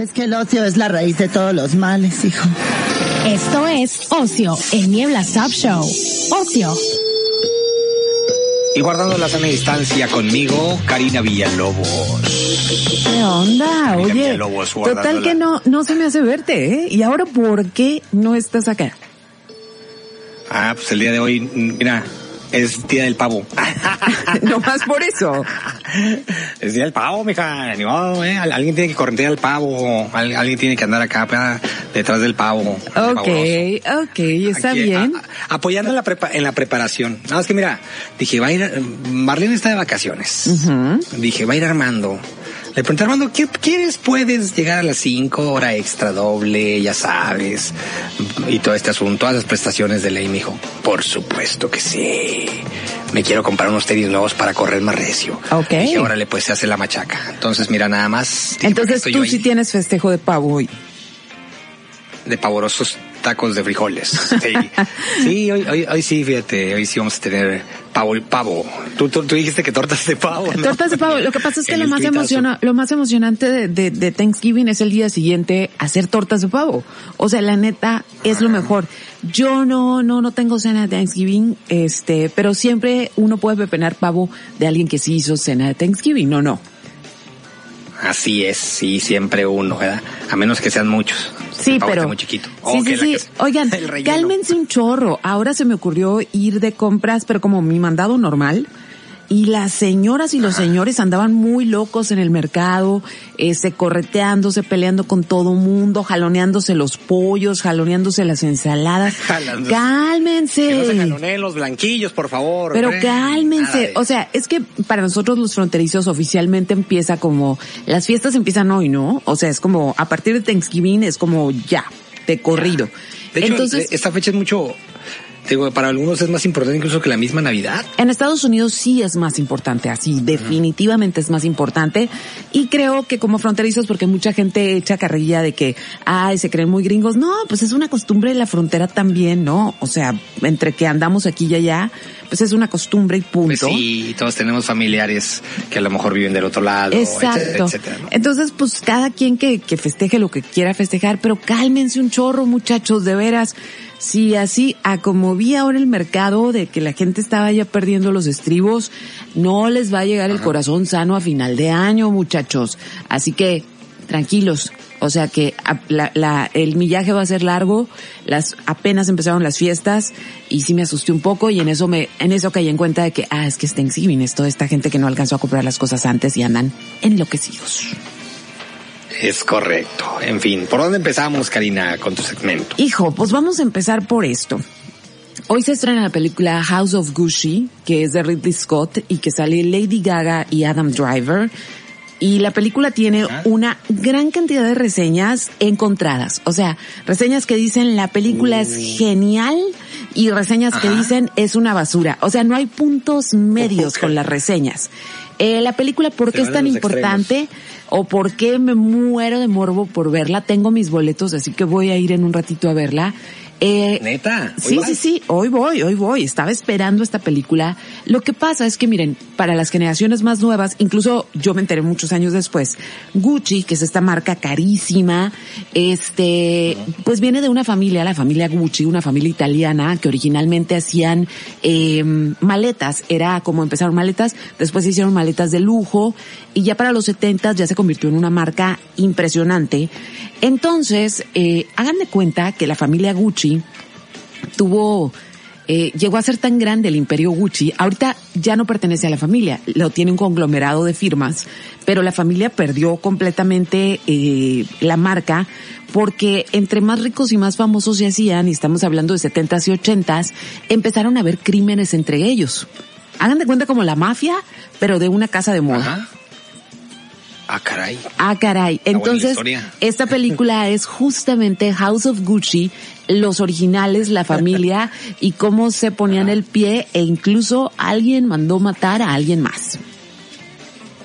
Es que el ocio es la raíz de todos los males, hijo. Esto es Ocio, el Niebla Sub Show. Ocio. Y guardando la sana distancia conmigo, Karina Villalobos. ¿Qué onda? Karina Oye, Villalobos, total que no, no se me hace verte, ¿eh? ¿Y ahora por qué no estás acá? Ah, pues el día de hoy, mira, es día del pavo. no más por eso. Es día del pavo, mija. Ni modo, ¿eh? Al- Alguien tiene que correntear al pavo. Al- Alguien tiene que andar acá pa, detrás del pavo. Ok, ok, está Aquí, bien. a- a- apoyando en la, prepa- en la preparación. Nada más que mira, dije, va a ir, Marlene está de vacaciones. Dije, va a ir Armando. Le pregunté Armando, ¿qué quieres? Puedes llegar a las 5, hora extra doble, ya sabes. Y todo este asunto, todas las prestaciones de ley, me dijo, por supuesto que sí. Me quiero comprar unos tenis nuevos para correr más recio. Ok. Dije, órale, pues se hace la machaca. Entonces, mira, nada más. dije, Entonces tú sí tienes festejo de pavo hoy. de pavorosos tacos de frijoles. Sí, sí hoy, hoy, hoy sí, fíjate, hoy sí vamos a tener pavo, pavo. Tú, tú, tú dijiste que tortas de pavo. ¿no? Tortas de pavo. Lo que pasa es que El lo más, emociona, lo más emocionante de, de, de Thanksgiving es el día siguiente hacer tortas de pavo. O sea, la neta es lo mejor. Yo no, no, no tengo cena de Thanksgiving, este, pero siempre uno puede pepenar pavo de alguien que sí hizo cena de Thanksgiving, no, no. Así es, sí, siempre uno, ¿verdad? A menos que sean muchos. Sí, pavo pero. muy chiquito. Sí, Oh, sí, sí. Oigan, cálmense un chorro. Ahora se me ocurrió ir de compras, pero como mi mandado normal. Y las señoras y los señores andaban muy locos en el mercado, este, correteándose, peleando con todo mundo, jaloneándose los pollos, jaloneándose las ensaladas. Jalándose. Cálmense. Que no se jaloneen los blanquillos, por favor. Pero hombre. cálmense. O sea, es que para nosotros los fronterizos oficialmente empieza como, las fiestas empiezan hoy, ¿no? O sea, es como, a partir de Thanksgiving es como ya, de corrido. De hecho, Entonces, esta fecha es mucho, digo, para algunos es más importante incluso que la misma Navidad. en Estados Unidos sí es más importante, así, definitivamente es más importante. Y creo que como fronterizos, porque mucha gente echa carrilla de que, ay, se creen muy gringos. No, pues es una costumbre de la frontera también, ¿no? O sea, entre que andamos aquí y allá, pues es una costumbre y punto. Pues sí, todos tenemos familiares que a lo mejor viven del otro lado, Exacto. etcétera, etcétera, ¿no? Entonces, pues cada quien que, que festeje lo que quiera festejar, pero cálmense un chorro, muchachos, de veras. Si así, a como vi ahora el mercado de que la gente estaba ya perdiendo los estribos, no les va a llegar el corazón sano a final de año, muchachos. Así que, tranquilos. O sea que la, la- el millaje va a ser largo, las, apenas empezaron las fiestas y sí me asusté un poco y en eso me, en eso caí en cuenta de que, ah, es que es Thanksgiving, es toda esta gente que no alcanzó a comprar las cosas antes y andan enloquecidos. Es correcto. En fin, ¿por dónde empezamos, Karina, con tu segmento? Hijo, pues vamos a empezar por esto. Hoy se estrena la película House of Gucci, que es de Ridley Scott y que sale Lady Gaga y Adam Driver. Y la película tiene una gran cantidad de reseñas encontradas. O sea, reseñas que dicen la película es genial y reseñas que dicen es una basura. O sea, no hay puntos medios con las reseñas. Eh, la película, ¿por qué es tan importante? ¿O por qué me muero de morbo por verla? Tengo mis boletos, así que voy a ir en un ratito a verla. Eh, Neta. Sí, sí, sí, hoy voy, hoy voy. Estaba esperando esta película. Lo que pasa es que, miren, para las generaciones más nuevas, incluso yo me enteré muchos años después, Gucci, que es esta marca carísima, este, pues viene de una familia, la familia Gucci, una familia italiana que originalmente hacían eh, maletas. Era como empezaron maletas, después se hicieron maletas de lujo y ya para los 70 ya se convirtió en una marca impresionante. Entonces, eh, hagan de cuenta que la familia Gucci tuvo, eh, llegó a ser tan grande el imperio Gucci, ahorita ya no pertenece a la familia, lo tiene un conglomerado de firmas, pero la familia perdió completamente eh, la marca porque entre más ricos y más famosos se hacían, y estamos hablando de 70s y 80s, empezaron a haber crímenes entre ellos. Hagan de cuenta como la mafia, pero de una casa de moda. Ah, caray. Ah, caray. Entonces, esta película es justamente House of Gucci, los originales, la familia y cómo se ponían el pie e incluso alguien mandó matar a alguien más.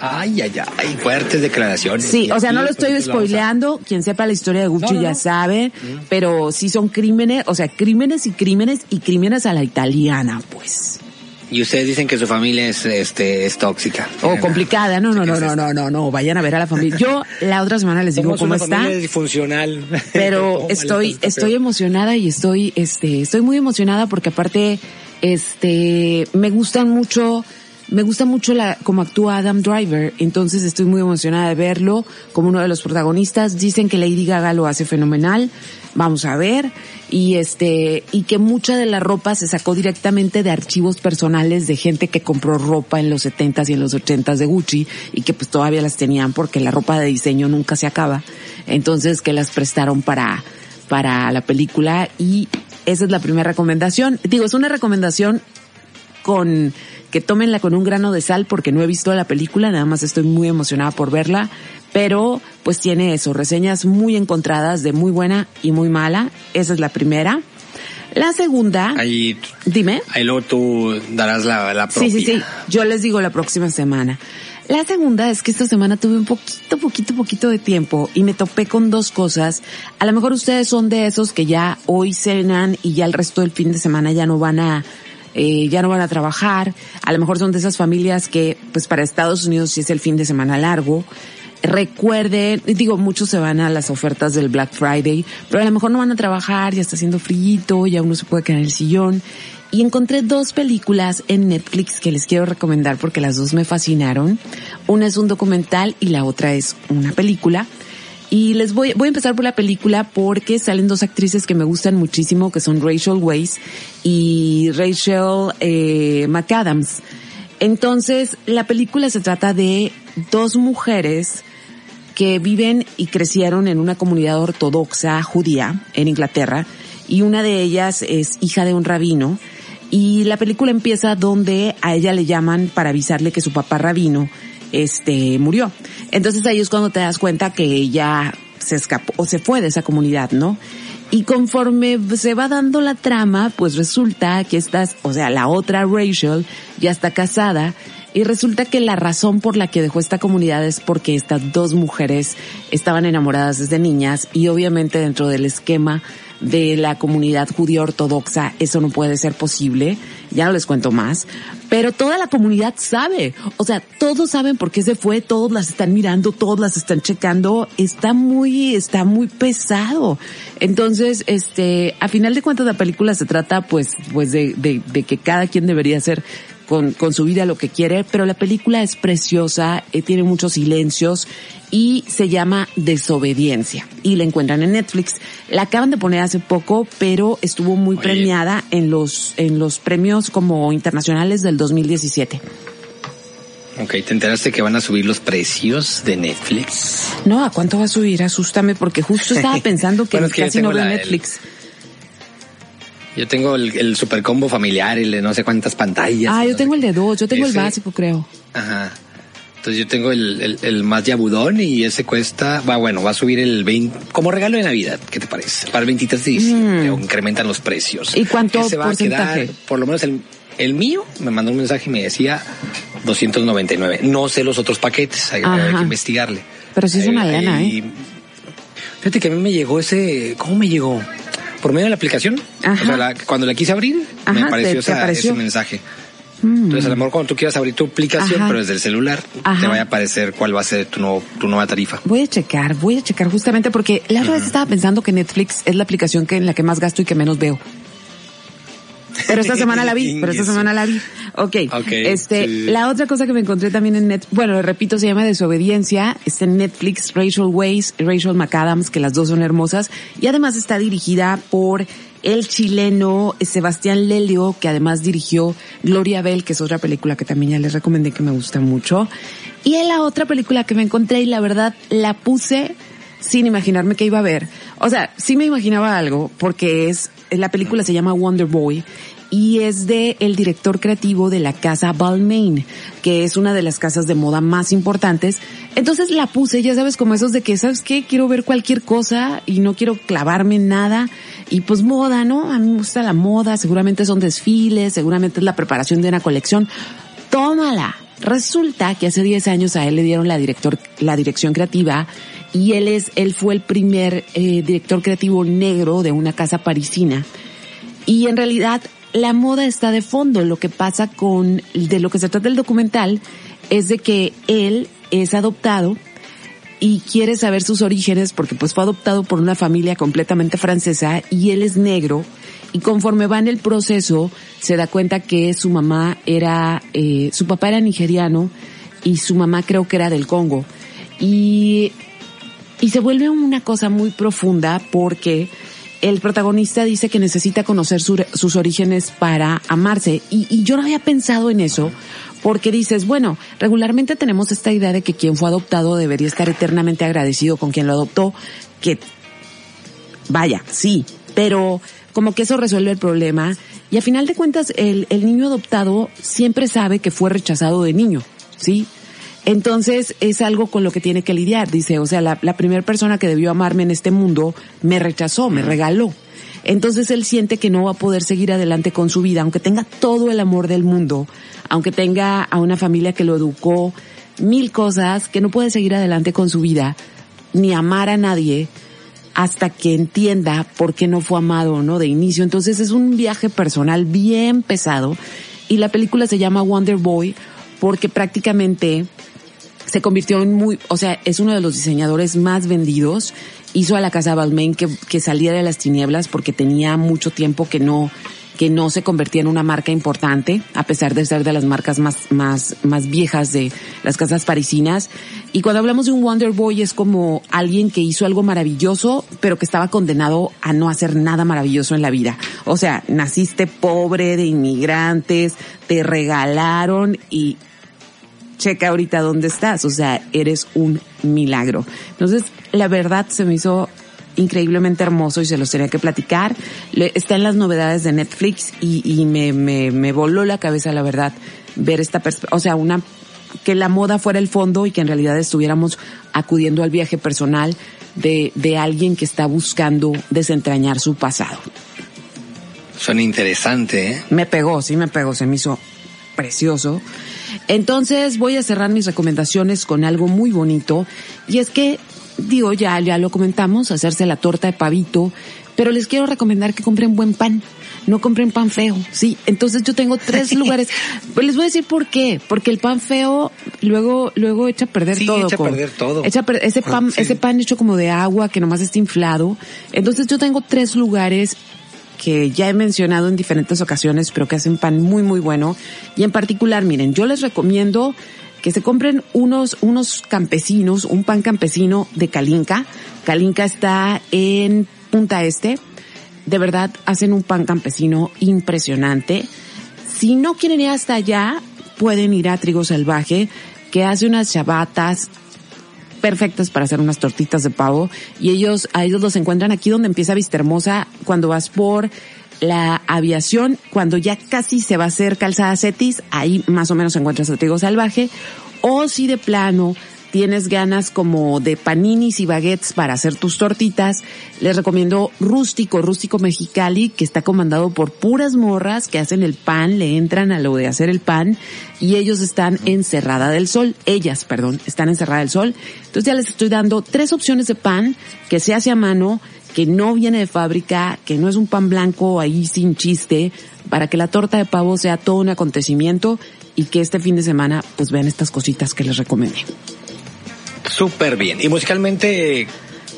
Ay, ay, ay, fuertes declaraciones. Sí, o sea, no lo estoy spoileando, quien sepa la historia de Gucci No, no, ya no. sabe, pero sí son crímenes, o sea, crímenes y crímenes y crímenes a la italiana, pues. Y ustedes dicen que su familia es, este, es tóxica. O complicada, no, no, ¿qué no, no, no, no, no, vayan a ver a la familia. Yo la otra semana les digo Somos cómo una está. familia disfuncional. pero ¿Cómo estoy está estoy peor? emocionada y estoy este estoy muy emocionada porque aparte este me gustan mucho me gusta mucho la como actúa Adam Driver, entonces estoy muy emocionada de verlo como uno de los protagonistas. Dicen que Lady Gaga lo hace fenomenal. Vamos a ver y este y que mucha de la ropa se sacó directamente de archivos personales de gente que compró ropa en los 70s y en los 80s de Gucci y que pues todavía las tenían porque la ropa de diseño nunca se acaba. Entonces que las prestaron para para la película y esa es la primera recomendación. Digo, es una recomendación con que tómenla con un grano de sal porque no he visto la película, nada más estoy muy emocionada por verla, pero pues tiene eso, reseñas muy encontradas de muy buena y muy mala, esa es la primera. La segunda, Ahí, dime. ahí luego tú darás la, la propia. Sí, sí, sí. Yo les digo la próxima semana. La segunda es que esta semana tuve un poquito, poquito, poquito de tiempo y me topé con dos cosas. A lo mejor ustedes son de esos que ya hoy cenan y ya el resto del fin de semana ya no van a, eh, ya no van a trabajar. A lo mejor son de esas familias que, pues para Estados Unidos sí es el fin de semana largo. Recuerden, digo, muchos se van a las ofertas del Black Friday, pero a lo mejor no van a trabajar, ya está haciendo frío, ya uno se puede quedar en el sillón. Y encontré dos películas en Netflix que les quiero recomendar porque las dos me fascinaron. Una es un documental y la otra es una película. Y les voy, voy a empezar por la película porque salen dos actrices que me gustan muchísimo, que son Rachel Weisz y Rachel eh, McAdams. Entonces, la película se trata de dos mujeres que viven y crecieron en una comunidad ortodoxa judía en Inglaterra y una de ellas es hija de un rabino y la película empieza donde a ella le llaman para avisarle que su papá rabino este murió. Entonces ahí es cuando te das cuenta que ella se escapó o se fue de esa comunidad, ¿no? Y conforme se va dando la trama, pues resulta que estas, o sea, la otra Rachel ya está casada y resulta que la razón por la que dejó esta comunidad es porque estas dos mujeres estaban enamoradas desde niñas y obviamente dentro del esquema de la comunidad judía ortodoxa eso no puede ser posible, ya no les cuento más, pero toda la comunidad sabe, o sea, todos saben por qué se fue, todos las están mirando, todos las están checando, está muy, está muy pesado. Entonces, este, a final de cuentas la película se trata pues, pues de, de, de que cada quien debería hacer con, con su vida lo que quiere, pero la película es preciosa, eh, tiene muchos silencios y se llama Desobediencia y la encuentran en Netflix. La acaban de poner hace poco, pero estuvo muy Oye. premiada en los en los premios como internacionales del 2017. Ok, ¿te enteraste que van a subir los precios de Netflix? No, ¿a cuánto va a subir? Asústame porque justo estaba pensando que Bueno, es que casi no veo la- el- Netflix. Yo tengo el, el super combo familiar, el de no sé cuántas pantallas. Ah, yo no tengo el de dos, yo tengo el básico creo. Ajá. Entonces yo tengo el, el, el más yabudón y ese cuesta, va bueno, va a subir el 20, como regalo de Navidad, ¿qué te parece? Para el 23 de diciembre, o incrementan los precios. Mm. ¿Y cuánto se va a quedar, por lo menos el, el mío me mandó un mensaje y me decía 299. No sé los otros paquetes, hay, que investigarle. Pero sí es una Ahí- lana, ¿eh? Fíjate que a mí me llegó ese, ¿cómo me llegó? Por medio de la aplicación. Ajá. O sea, la- cuando la quise abrir, Ajá, me apareció, te esa- apareció. ese mensaje. Mm. Entonces, a lo mejor cuando tú quieras abrir tu aplicación, Ajá. pero desde el celular, te vaya a aparecer cuál va a ser tu, nuevo, tu nueva tarifa. Voy a checar, voy a checar justamente porque la otra vez estaba pensando que Netflix es la aplicación que en la que más gasto y que menos veo. Pero esta semana la vi, pero esta semana la vi. Ok. Ok, este, sí. la otra cosa que me encontré también en Net, bueno, repito, se llama Desobediencia, está en Netflix, Rachel Weisz, Rachel McAdams, que las dos son hermosas, y además está dirigida por el chileno Sebastián Lelio, que además dirigió Gloria Bell, que es otra película que también ya les recomendé que me gusta mucho. Y en la otra película que me encontré y la verdad la puse sin imaginarme que iba a ver. O sea, sí me imaginaba algo porque es, la película se llama Wonder Boy y es de el director creativo de la casa Balmain, que es una de las casas de moda más importantes. Entonces la puse, ya sabes, como esos de que, ¿sabes qué? Quiero ver cualquier cosa y no quiero clavarme en nada. Y pues moda, ¿no? A mí me gusta la moda, seguramente son desfiles, seguramente es la preparación de una colección. Tómala. Resulta que hace 10 años a él le dieron la director, la dirección creativa y él es, él fue el primer eh, director creativo negro de una casa parisina. Y en realidad la moda está de fondo. Lo que pasa con, de lo que se trata el documental es de que él es adoptado y quiere saber sus orígenes porque pues fue adoptado por una familia completamente francesa y él es negro y conforme va en el proceso se da cuenta que su mamá era, eh, su papá era nigeriano y su mamá creo que era del Congo y, y se vuelve una cosa muy profunda porque el protagonista dice que necesita conocer sus orígenes para amarse y, y yo no había pensado en eso porque dices, bueno, regularmente tenemos esta idea de que quien fue adoptado debería estar eternamente agradecido con quien lo adoptó, que vaya, sí, pero como que eso resuelve el problema y a final de cuentas el, el niño adoptado siempre sabe que fue rechazado de niño, ¿sí? Entonces es algo con lo que tiene que lidiar, dice, o sea, la, primera persona que debió amarme en este mundo me rechazó, me regaló. Entonces él siente que no va a poder seguir adelante con su vida, aunque tenga todo el amor del mundo, aunque tenga a una familia que lo educó, mil cosas, que no puede seguir adelante con su vida, ni amar a nadie, hasta que entienda por qué no fue amado, ¿no? De inicio. Entonces es un viaje personal bien pesado. Y la película se llama Wonder Boy porque prácticamente se convirtió en muy, o sea, es uno de los diseñadores más vendidos. Hizo a la casa Balmain que, que saliera de las tinieblas porque tenía mucho tiempo que no, que no se convertía en una marca importante, a pesar de ser de las marcas más, más, más viejas de las casas parisinas. Y cuando hablamos de un Wonder Boy es como alguien que hizo algo maravilloso, pero que estaba condenado a no hacer nada maravilloso en la vida. O sea, naciste pobre, de inmigrantes, te regalaron y checa ahorita dónde estás. O sea, eres un milagro. Entonces, la verdad se me hizo increíblemente hermoso y se los tenía que platicar. está en las novedades de Netflix y, y me, me, me voló la cabeza, la verdad, ver esta perspectiva, o sea, una, que la moda fuera el fondo y que en realidad estuviéramos acudiendo al viaje personal de, de alguien que está buscando desentrañar su pasado. Suena interesante, ¿eh? Me pegó, sí me pegó, se me hizo precioso. Entonces voy a cerrar mis recomendaciones con algo muy bonito y es que digo, ya, ya lo comentamos, hacerse la torta de pavito, pero les quiero recomendar que compren buen pan. No compren pan feo, sí. Entonces yo tengo tres lugares. Pues les voy a decir por qué. Porque el pan feo luego, luego echa a perder sí, todo. echa a perder todo. Echa a perder, ese pan, Sí. ese pan hecho como de agua que nomás está inflado. Entonces yo tengo tres lugares que ya he mencionado en diferentes ocasiones, pero que hacen pan muy, muy bueno. Y en particular, miren, yo les recomiendo que se compren unos, unos campesinos, un pan campesino de Calinca. Calinca está en Punta Este. De verdad, hacen un pan campesino impresionante. Si no quieren ir hasta allá, pueden ir a Trigo Salvaje, que hace unas chabatas perfectas para hacer unas tortitas de pavo. Y ellos, a ellos los encuentran aquí donde empieza Vista Hermosa, cuando vas por la aviación, cuando ya casi se va a hacer calzada Cetis, ahí más o menos encuentras a Trigo Salvaje. O si de plano tienes ganas como de paninis y baguettes para hacer tus tortitas, les recomiendo Rústico, Rústico Mexicali, que está comandado por puras morras que hacen el pan, le entran a lo de hacer el pan y ellos están en Cerrada del Sol, ellas, perdón, están en Cerrada del Sol. Entonces ya les estoy dando tres opciones de pan que se hace a mano, que no viene de fábrica, que no es un pan blanco ahí sin chiste, para que la torta de pavo sea todo un acontecimiento y que este fin de semana pues vean estas cositas que les recomendé. Súper bien. Y musicalmente,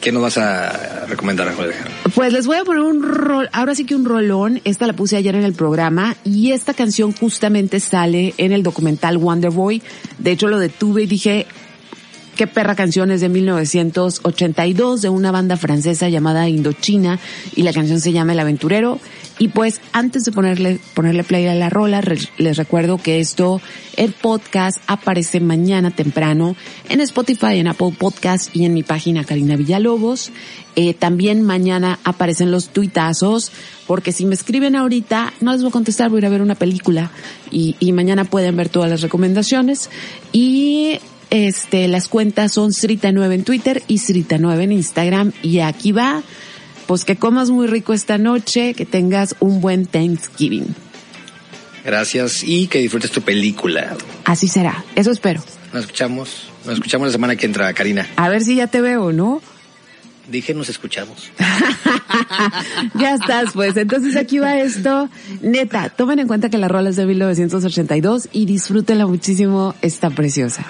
¿qué nos vas a recomendar, Alejandro? Pues les voy a poner un rol, ahora sí que un rolón, esta la puse ayer en el programa y esta canción justamente sale en el documental Wonder Boy. De hecho lo detuve y dije, Qué perra canción es de 1982 de una banda francesa llamada Indochina y la canción se llama El Aventurero. Y pues antes de ponerle, ponerle play a la rola, les recuerdo que esto, el podcast aparece mañana temprano en Spotify, en Apple Podcast y en mi página Karina Villalobos. Eh, también mañana aparecen los tuitazos, porque si me escriben ahorita, no les voy a contestar, voy a ir a ver una película y, y mañana pueden ver todas las recomendaciones. Y este, las cuentas son Srita9 en Twitter y Srita9 en Instagram. Y aquí va pues que comas muy rico esta noche, que tengas un buen Thanksgiving. Gracias y que disfrutes tu película. Así será, eso espero. Nos escuchamos, nos escuchamos la semana que entra, Karina. A ver si ya te veo, ¿no? Dije, nos escuchamos. ya estás, pues. Entonces aquí va esto. Neta, tomen en cuenta que la rola es de 1982 y disfrútenla muchísimo, está preciosa.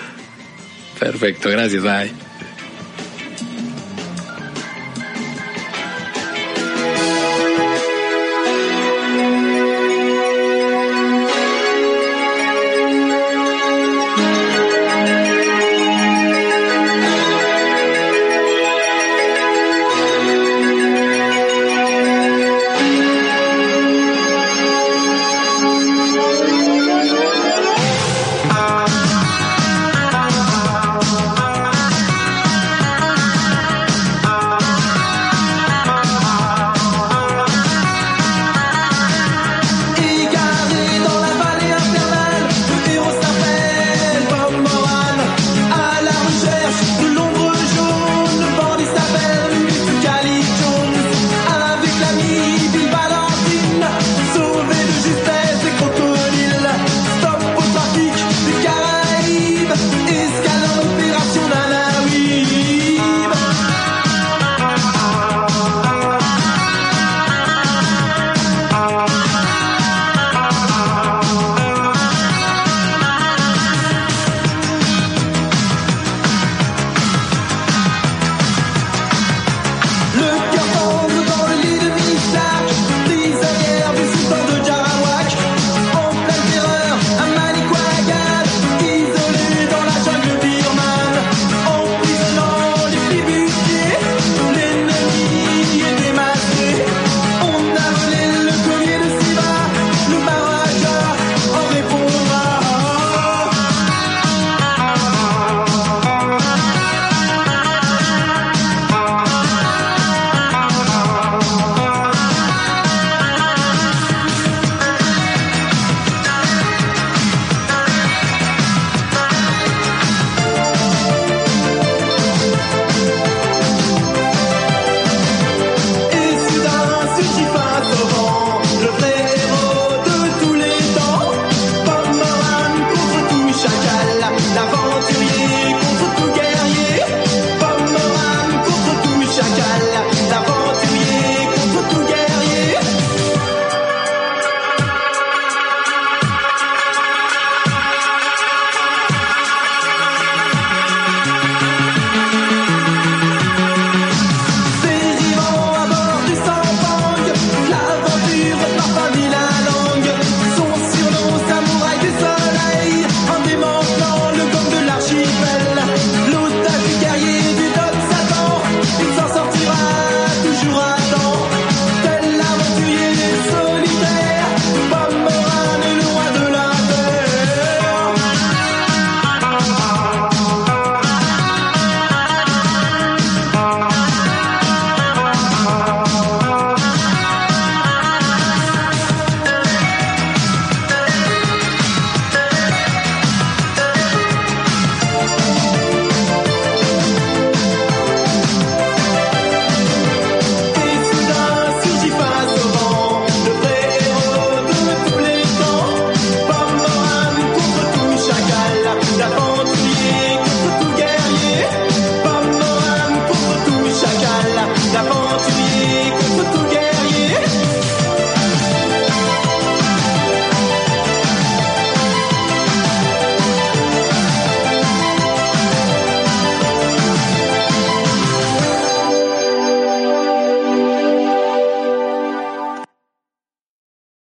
Perfecto, gracias, bye.